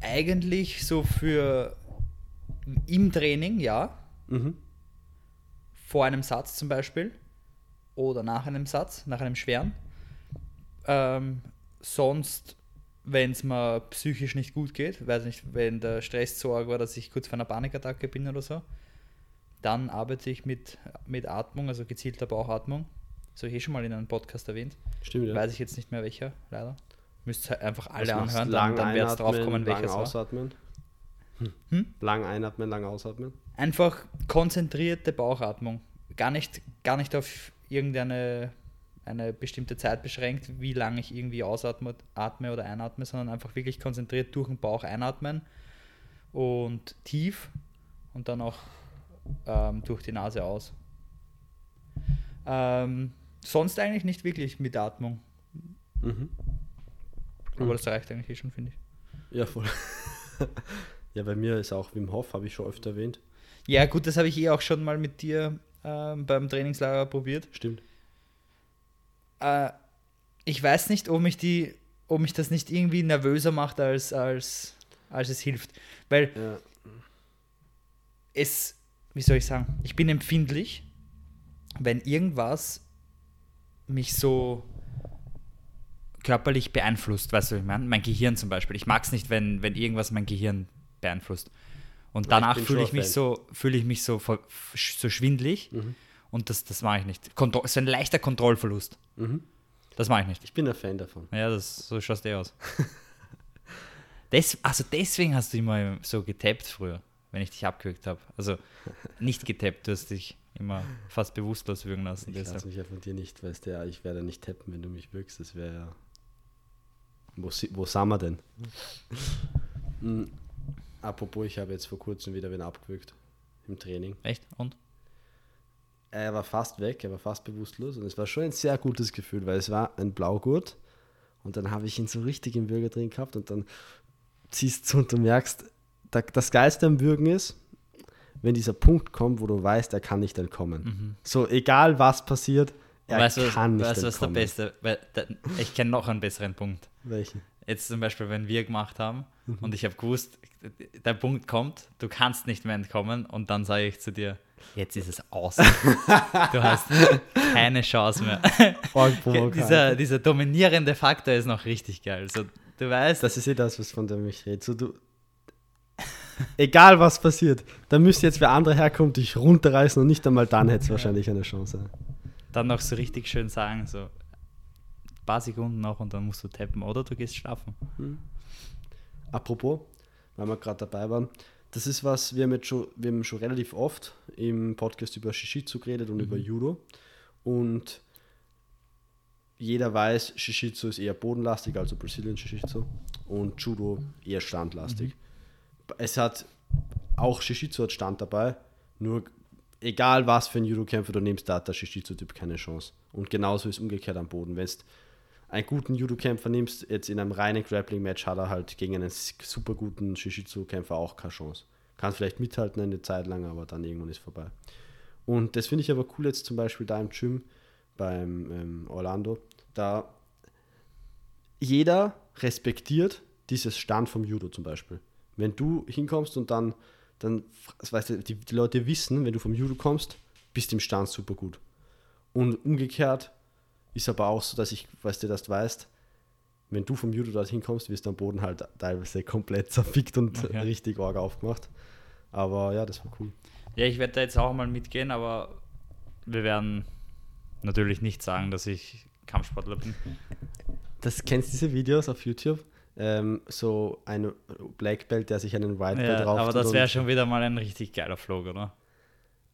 eigentlich so für im Training, ja. Mhm. Vor einem Satz zum Beispiel. Oder nach einem Satz, nach einem schweren. Ähm, sonst, wenn es mir psychisch nicht gut geht, weiß nicht, wenn der Stress so arg war, dass ich kurz vor einer Panikattacke bin oder so, dann arbeite ich mit, mit Atmung, also gezielter Bauchatmung. Das habe ich eh schon mal in einem Podcast erwähnt. Stimmt, ja. Weiß ich jetzt nicht mehr welcher, leider. Müsst ihr einfach alle Was anhören, dann, dann wird es drauf einatmen, kommen, lang ausatmen. Hm? Lang einatmen, lang ausatmen. Einfach konzentrierte Bauchatmung. Gar nicht, gar nicht auf irgendeine eine bestimmte Zeit beschränkt, wie lange ich irgendwie ausatme atme oder einatme, sondern einfach wirklich konzentriert durch den Bauch einatmen und tief und dann auch ähm, durch die Nase aus. Ähm, sonst eigentlich nicht wirklich mit Atmung. Mhm. Aber das reicht eigentlich eh schon, finde ich. Ja, voll. [LAUGHS] ja, bei mir ist auch Wim Hof, habe ich schon öfter erwähnt. Ja, gut, das habe ich eh auch schon mal mit dir ähm, beim Trainingslager probiert. Stimmt. Äh, ich weiß nicht, ob mich, die, ob mich das nicht irgendwie nervöser macht, als, als, als es hilft. Weil Ja. es, wie soll ich sagen, ich bin empfindlich, wenn irgendwas mich so körperlich beeinflusst, weißt du, ich meine? Mein Gehirn zum Beispiel. Ich mag es nicht, wenn, wenn irgendwas mein Gehirn beeinflusst. Und danach fühle ich mich so, fühle ich mich so, so schwindlig und das, das mache ich nicht. Kontro so ein leichter Kontrollverlust. Mhm. Das mache ich nicht. Ich bin ein Fan davon. Ja, das, so schaust du eh aus. [LAUGHS] Des, also deswegen hast du immer so getappt früher, wenn ich dich abgewürgt habe. Also nicht getappt, du hast dich immer fast bewusstlos würgen lassen. Ich lasse Deshalb. mich ja von dir nicht, weißt du, ja, ich werde nicht tappen, wenn du mich wirkst. Das wäre ja. Wo, wo sind wir denn? [LAUGHS] Hm, Apropos, ich habe jetzt vor kurzem wieder wen abgewürgt im Training. Echt? Und? Er war fast weg, er war fast bewusstlos und es war schon ein sehr gutes Gefühl, weil es war ein Blaugurt und dann habe ich ihn so richtig im Würger drin gehabt und dann ziehst du und du merkst, da- das Geilste am Würgen ist, wenn dieser Punkt kommt, wo du weißt, er kann nicht entkommen. So, egal was passiert, er weißt du, was, kann nicht weißt, du, was der entkommen. Beste? Weil, da, ich kenne noch einen besseren Punkt. Welchen? Jetzt zum Beispiel, wenn wir gemacht haben Mhm. und ich habe gewusst, der Punkt kommt, du kannst nicht mehr entkommen und dann sage ich zu dir, jetzt ist es aus. [LAUGHS] du hast keine Chance mehr. dieser, dieser dominierende Faktor ist noch richtig geil. So, du weißt, Das ist eh das, was von dem ich rede. So, du, egal was passiert, da müsste jetzt wer andere herkommen, dich runterreißen und nicht einmal dann hätte es wahrscheinlich eine Chance. dann noch so richtig schön sagen, so paar Sekunden noch und dann musst du tappen oder du gehst schlafen. Apropos, weil wir gerade dabei waren, das ist was, wir haben jetzt schon, wir haben schon relativ oft im Podcast über Shishitsu geredet und über Judo. Und jeder weiß, Shishitsu ist eher bodenlastig, also Brazilian Shishitsu, und Judo eher standlastig. Es hat auch Shishitsu hat Stand dabei, nur egal was für ein Judo-Kämpfer du nimmst, da hat der Shishitsu-Typ keine Chance. Und genauso ist umgekehrt am Boden. Wenn einen guten Judo-Kämpfer nimmst, jetzt in einem reinen Grappling-Match hat er halt gegen einen super guten Shishitsu-Kämpfer auch keine Chance. Kann vielleicht mithalten eine Zeit lang, aber dann irgendwann ist vorbei. Und das finde ich aber cool jetzt zum Beispiel da im Gym beim ähm, Orlando, da jeder respektiert dieses Stand vom Judo zum Beispiel. Wenn du hinkommst und dann, dann weißt du, die, die Leute wissen, wenn du vom Judo kommst, bist im Stand super gut. Und umgekehrt ist aber auch so, dass ich, weißt du, dass du weißt, wenn du vom Judo dorthin kommst, wirst du am Boden halt teilweise komplett [LAUGHS] zerfickt und Okay. richtig arg aufgemacht. Aber ja, das war cool. Ja, ich werde da jetzt auch mal mitgehen, aber wir werden natürlich nicht sagen, dass ich Kampfsportler bin. Das kennst du diese Videos auf YouTube? Ähm, so ein Black Belt, der sich einen White Belt Ja, aber das wäre schon wieder mal ein richtig geiler Vlog, oder?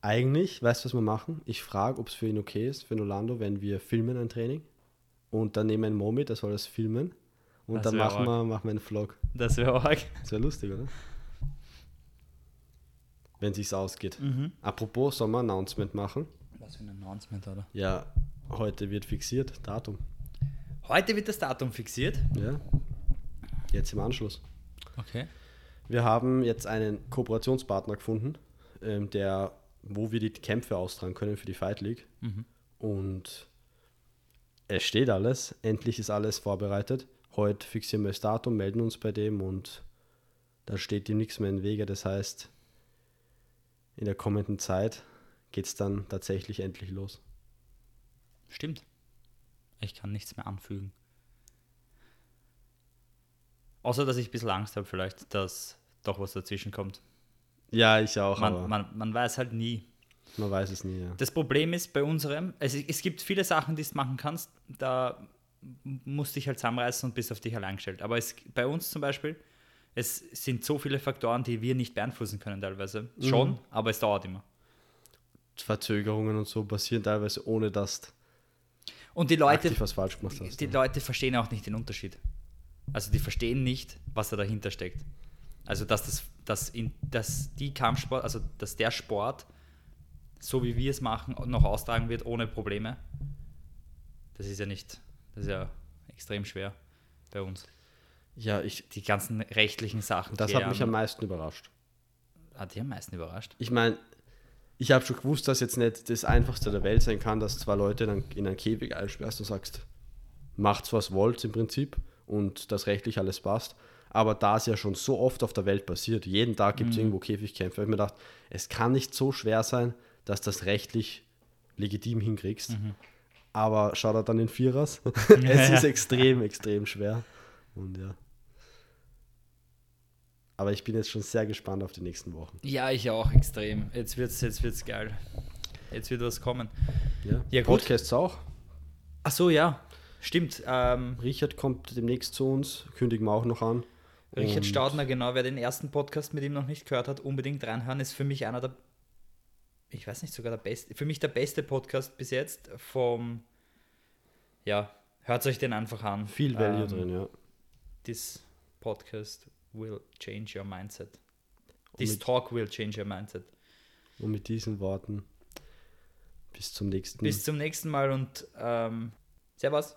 Eigentlich, weißt du, was wir machen? Ich frage, ob es für ihn okay ist, für den Orlando, wenn wir filmen ein Training. Und dann nehmen wir einen Mo mit, der soll das filmen. Und Das dann machen arg. wir, machen wir einen Vlog. Das wäre arg. Das wäre lustig, oder? Wenn sich's ausgeht. Mhm. Apropos, sollen wir ein Announcement machen? Was für ein Announcement, oder? Ja, heute wird fixiert, Datum. Heute wird das Datum fixiert. Ja. Jetzt im Anschluss. Okay. Wir haben jetzt einen Kooperationspartner gefunden, ähm, der, wo wir die Kämpfe austragen können für die Fight League. Und es steht alles. Endlich ist alles vorbereitet. Heute fixieren wir das Datum, melden uns bei dem und da steht ihm nichts mehr im Wege. Das heißt, in der kommenden Zeit geht es dann tatsächlich endlich los. Stimmt. Ich kann nichts mehr anfügen. Außer, dass ich ein bisschen Angst habe, vielleicht, dass doch was dazwischen kommt. Ja, ich auch, Man, man, man weiß halt nie. man weiß es nie. Ja. Das Problem ist bei unserem, es, es gibt viele Sachen, die du machen kannst, da musst du dich halt zusammenreißen und bist auf dich allein gestellt. Aber es, bei uns zum Beispiel, es sind so viele Faktoren, die wir nicht beeinflussen können teilweise. Schon, aber es dauert immer. Verzögerungen und so passieren teilweise, ohne dass du Und die Leute, was falsch gemacht hast. die ja. Leute verstehen auch nicht den Unterschied. Also die verstehen nicht, was da dahinter steckt. Also dass das, dass, in, dass die Kampfsport, also dass der Sport, so wie wir es machen, noch austragen wird ohne Probleme. Das ist ja nicht, das ist ja extrem schwer bei uns. ja, ich, Die ganzen rechtlichen Sachen. das hat mich am meisten überrascht. Hat dich am meisten überrascht. Ich meine, ich habe schon gewusst, dass jetzt nicht das Einfachste der Welt sein kann, dass zwei Leute dann in einen Käfig einsperrst und sagst, macht's was wollt im Prinzip und das rechtlich alles passt. Aber da es ja schon so oft auf der Welt passiert, jeden Tag gibt es irgendwo Käfigkämpfe, habe ich mir gedacht, es kann nicht so schwer sein, dass das rechtlich legitim hinkriegst. Aber schau da dann in Vierers. [LAUGHS] [LAUGHS] es ist extrem, extrem schwer. Und ja. Aber ich bin jetzt schon sehr gespannt auf die nächsten Wochen. Ja, ich auch extrem. Jetzt wird's, jetzt wird's geil. Jetzt wird was kommen. Ja, Ja, gut. Podcasts auch. Ach so, ja. Stimmt. Ähm, Richard kommt demnächst zu uns, kündigen wir auch noch an. Richard Und Staudner, genau, wer den ersten Podcast mit ihm noch nicht gehört hat, unbedingt reinhören, ist für mich einer der, ich weiß nicht, sogar der beste, für mich der beste Podcast bis jetzt vom, ja, hört euch den einfach an. Viel Value Ähm, drin, ja. This podcast will change your mindset. This mit, talk will change your mindset. und mit diesen Worten bis zum nächsten Bis zum nächsten Mal und ähm, Servus.